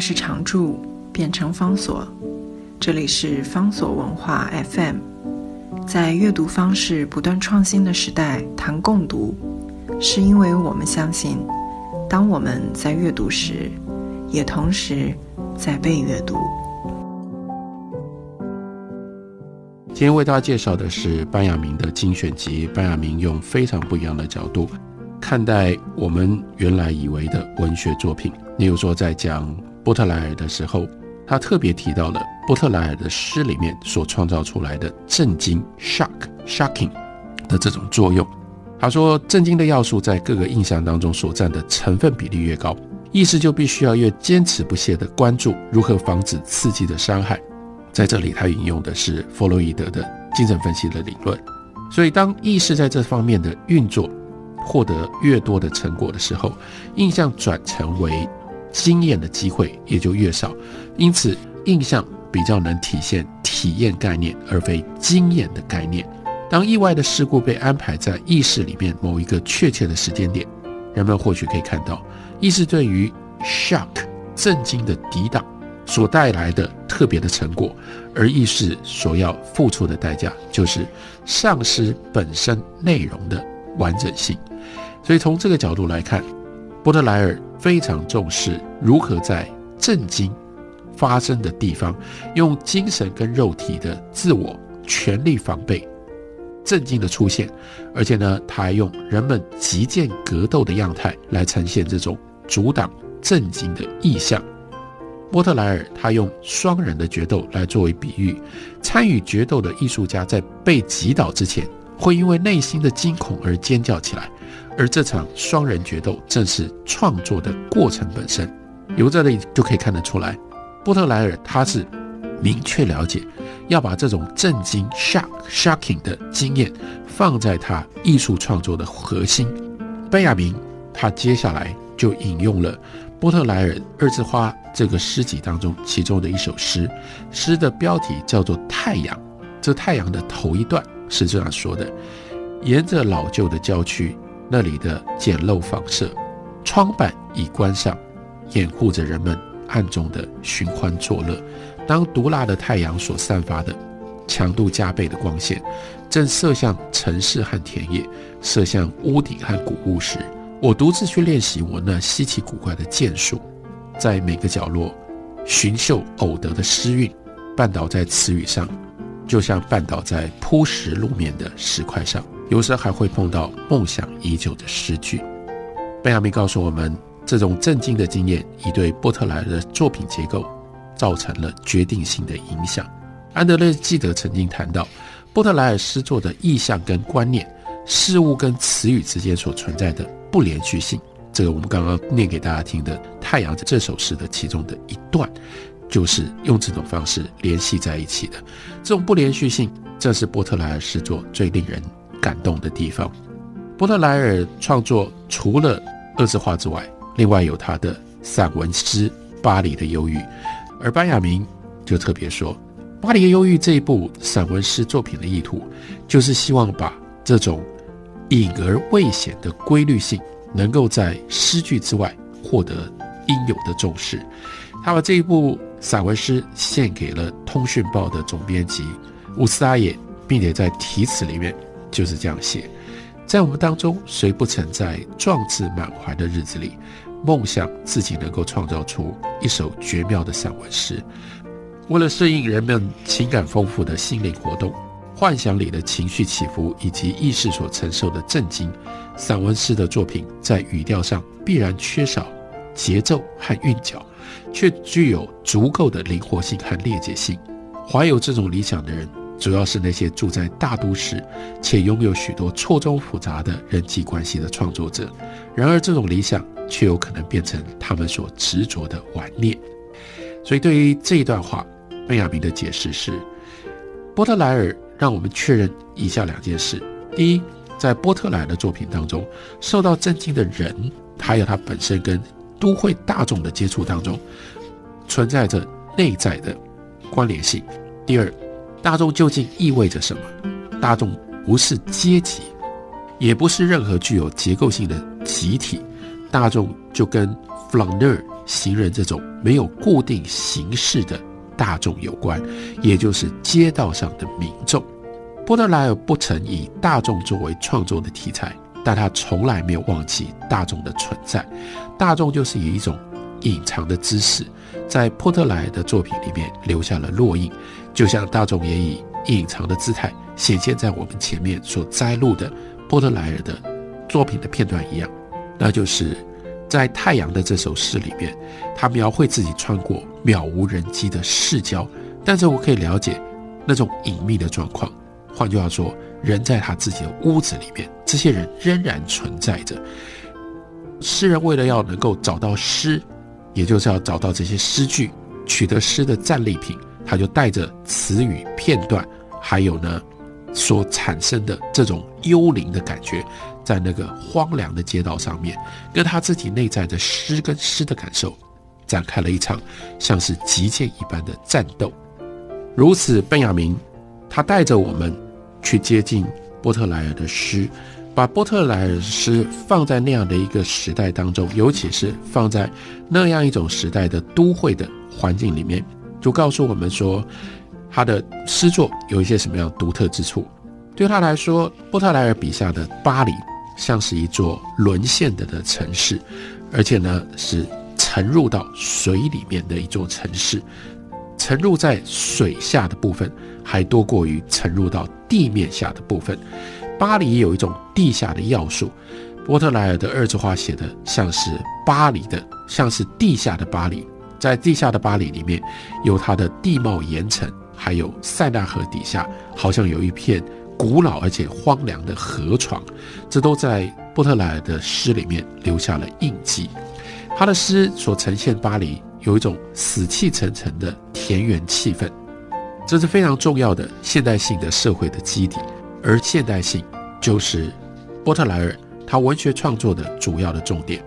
是常驻，变成方所。这里是方所文化 FM。在阅读方式不断创新的时代，谈共读，是因为我们相信，当我们在阅读时，也同时在被阅读。今天为大家介绍的是班亚明的精选集。班亚明用非常不一样的角度看待我们原来以为的文学作品。例如说，在讲波特莱尔的时候，他特别提到了波特莱尔的诗里面所创造出来的震惊 （shock、shocking） 的这种作用。他说，震惊的要素在各个印象当中所占的成分比例越高，意识就必须要越坚持不懈地关注如何防止刺激的伤害。在这里，他引用的是弗洛伊德的精神分析的理论。所以，当意识在这方面的运作获得越多的成果的时候，印象转成为经验的机会也就越少。因此，印象比较能体现体验概念，而非经验的概念。当意外的事故被安排在意识里面某一个确切的时间点，人们或许可以看到，意识对于 shock 震惊的抵挡。所带来的特别的成果，而意识所要付出的代价，就是丧失本身内容的完整性。所以从这个角度来看，波特莱尔非常重视如何在震惊发生的地方，用精神跟肉体的自我全力防备震惊的出现，而且呢，他还用人们极剑格斗的样态来呈现这种阻挡震惊的意象。波特莱尔他用双人的决斗来作为比喻，参与决斗的艺术家在被击倒之前，会因为内心的惊恐而尖叫起来，而这场双人决斗正是创作的过程本身。由这里就可以看得出来，波特莱尔他是明确了解要把这种震惊 （shock、shocking） 的经验放在他艺术创作的核心。贝亚明他接下来就引用了。波特莱尔《二字花》这个诗集当中，其中的一首诗，诗的标题叫做《太阳》。这太阳的头一段是这样说的：沿着老旧的郊区，那里的简陋房舍，窗板已关上，掩护着人们暗中的寻欢作乐。当毒辣的太阳所散发的强度加倍的光线，正射向城市和田野，射向屋顶和谷物时。我独自去练习我那稀奇古怪的剑术，在每个角落寻嗅偶得的诗韵，绊倒在词语上，就像绊倒在铺石路面的石块上。有时还会碰到梦想已久的诗句。贝亚明告诉我们，这种震惊的经验已对波特莱尔的作品结构造成了决定性的影响。安德烈记得曾经谈到，波特莱尔诗作的意象跟观念，事物跟词语之间所存在的。不连续性，这个我们刚刚念给大家听的《太阳》这首诗的其中的一段，就是用这种方式联系在一起的。这种不连续性，这是波特莱尔诗作最令人感动的地方。波特莱尔创作除了二字画之外，另外有他的散文诗《巴黎的忧郁》，而班雅明就特别说，《巴黎的忧郁》这一部散文诗作品的意图，就是希望把这种。隐而未显的规律性，能够在诗句之外获得应有的重视。他把这一部散文诗献给了《通讯报》的总编辑乌斯阿耶，并且在题词里面就是这样写：在我们当中，谁不曾在壮志满怀的日子里，梦想自己能够创造出一首绝妙的散文诗？为了适应人们情感丰富的心灵活动。幻想里的情绪起伏以及意识所承受的震惊，散文诗的作品在语调上必然缺少节奏和韵脚，却具有足够的灵活性和裂解性。怀有这种理想的人，主要是那些住在大都市且拥有许多错综复杂的人际关系的创作者。然而，这种理想却有可能变成他们所执着的顽念。所以，对于这一段话，贝亚明的解释是：波特莱尔。让我们确认以下两件事：第一，在波特莱尔的作品当中，受到震惊的人，还有他本身跟都会大众的接触当中，存在着内在的关联性。第二，大众究竟意味着什么？大众不是阶级，也不是任何具有结构性的集体。大众就跟弗朗内尔行人这种没有固定形式的大众有关，也就是街道上的民众。波特莱尔不曾以大众作为创作的题材，但他从来没有忘记大众的存在。大众就是以一种隐藏的姿势，在波特莱尔的作品里面留下了烙印，就像大众也以隐藏的姿态显现在我们前面所摘录的波特莱尔的作品的片段一样。那就是在《太阳》的这首诗里面，他描绘自己穿过渺无人迹的市郊，但是我可以了解那种隐秘的状况。换句话说，人在他自己的屋子里面，这些人仍然存在着。诗人为了要能够找到诗，也就是要找到这些诗句，取得诗的战利品，他就带着词语片段，还有呢所产生的这种幽灵的感觉，在那个荒凉的街道上面，跟他自己内在的诗跟诗的感受，展开了一场像是击剑一般的战斗。如此，本雅明他带着我们。去接近波特莱尔的诗，把波特莱尔诗放在那样的一个时代当中，尤其是放在那样一种时代的都会的环境里面，就告诉我们说，他的诗作有一些什么样独特之处。对他来说，波特莱尔笔下的巴黎像是一座沦陷的的城市，而且呢是沉入到水里面的一座城市。沉入在水下的部分还多过于沉入到地面下的部分。巴黎有一种地下的要素，波特莱尔的二字画写的像是巴黎的，像是地下的巴黎。在地下的巴黎里面，有它的地貌岩层，还有塞纳河底下好像有一片古老而且荒凉的河床，这都在波特莱尔的诗里面留下了印记。他的诗所呈现巴黎。有一种死气沉沉的田园气氛，这是非常重要的现代性的社会的基底，而现代性就是波特莱尔他文学创作的主要的重点。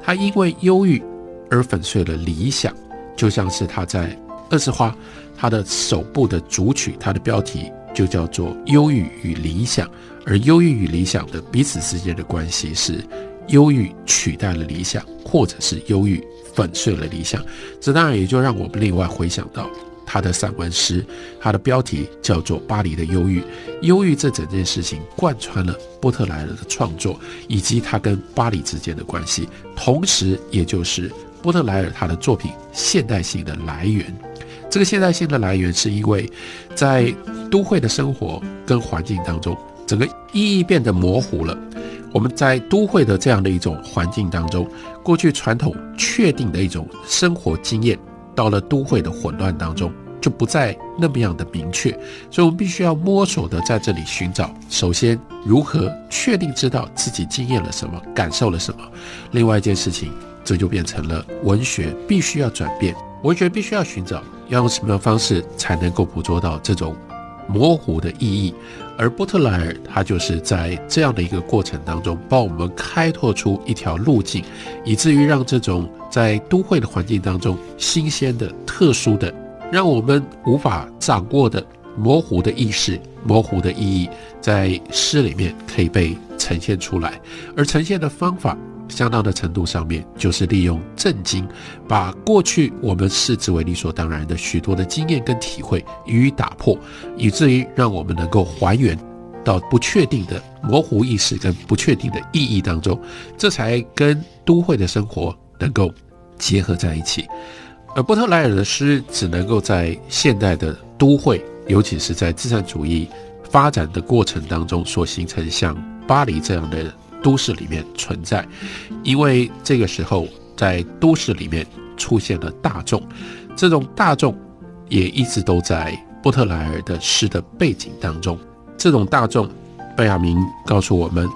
他因为忧郁而粉碎了理想，就像是他在《二次花》他的首部的主曲，它的标题就叫做《忧郁与理想》，而忧郁与理想的彼此之间的关系是忧郁取代了理想，或者是忧郁。粉碎了理想，这当然也就让我们另外回想到他的散文诗，他的标题叫做《巴黎的忧郁》。忧郁这整件事情贯穿了波特莱尔的创作，以及他跟巴黎之间的关系，同时也就是波特莱尔他的作品现代性的来源。这个现代性的来源是因为在都会的生活跟环境当中，整个意义变得模糊了。我们在都会的这样的一种环境当中，过去传统确定的一种生活经验，到了都会的混乱当中，就不再那么样的明确。所以，我们必须要摸索的在这里寻找：首先，如何确定知道自己经验了什么，感受了什么；另外一件事情，这就变成了文学必须要转变，文学必须要寻找要用什么样方式才能够捕捉到这种模糊的意义。而波特莱尔他就是在这样的一个过程当中，帮我们开拓出一条路径，以至于让这种在都会的环境当中新鲜的、特殊的、让我们无法掌握的模糊的意识、模糊的意义，在诗里面可以被呈现出来，而呈现的方法。相当的程度上面，就是利用震惊，把过去我们视之为理所当然的许多的经验跟体会予以打破，以至于让我们能够还原到不确定的模糊意识跟不确定的意义当中，这才跟都会的生活能够结合在一起。而波特莱尔的诗只能够在现代的都会，尤其是在资产主义发展的过程当中所形成，像巴黎这样的。都市里面存在，因为这个时候在都市里面出现了大众，这种大众也一直都在波特莱尔的诗的背景当中。这种大众，贝亚明告诉我们，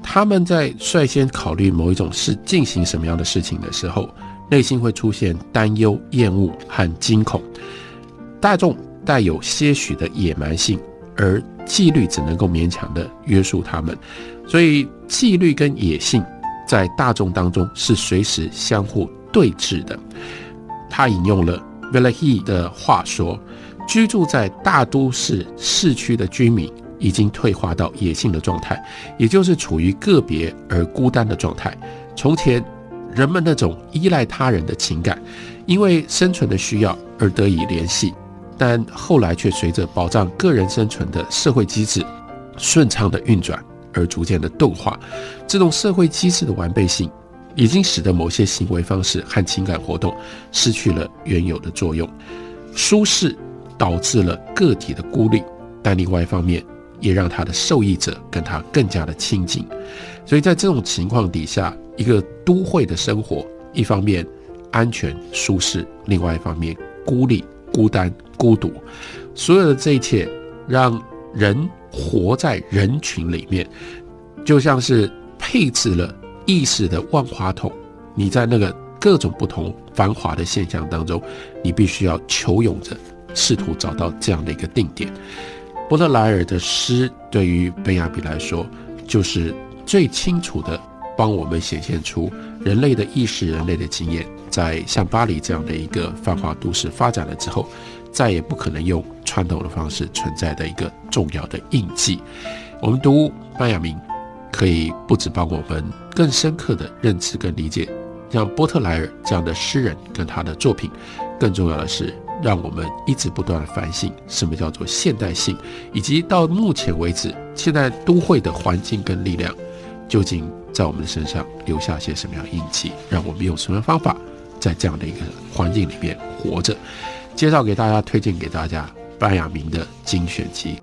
他们在率先考虑某一种事进行什么样的事情的时候，内心会出现担忧、厌恶和惊恐。大众带有些许的野蛮性，而纪律只能够勉强的约束他们。所以，纪律跟野性在大众当中是随时相互对峙的。他引用了 v i l l h e 的话说：“居住在大都市市区的居民已经退化到野性的状态，也就是处于个别而孤单的状态。从前，人们那种依赖他人的情感，因为生存的需要而得以联系，但后来却随着保障个人生存的社会机制顺畅的运转而逐渐的钝化。这种社会机制的完备性，已经使得某些行为方式和情感活动失去了原有的作用。舒适导致了个体的孤立，但另外一方面也让他的受益者跟他更加的亲近。所以在这种情况底下，一个都会的生活，一方面安全舒适，另外一方面孤立、孤单、孤独，所有的这一切让人活在人群里面，就像是配置了意识的万花筒。你在那个各种不同繁华的现象当中，你必须要求勇着试图找到这样的一个定点。波特莱尔的诗对于贝亚比来说，就是最清楚的帮我们显现出人类的意识、人类的经验，在像巴黎这样的一个繁华都市发展了之后，再也不可能用传统的方式存在的一个重要的印记。我们读班亚明，可以不止帮我们更深刻的认知跟理解。像波特莱尔这样的诗人跟他的作品，更重要的是让我们一直不断的反省什么叫做现代性，以及到目前为止现在都会的环境跟力量，究竟在我们的身上留下些什么样印记，让我们用什么方法在这样的一个环境里面活着。介绍给大家，推荐给大家班亚明的精选集。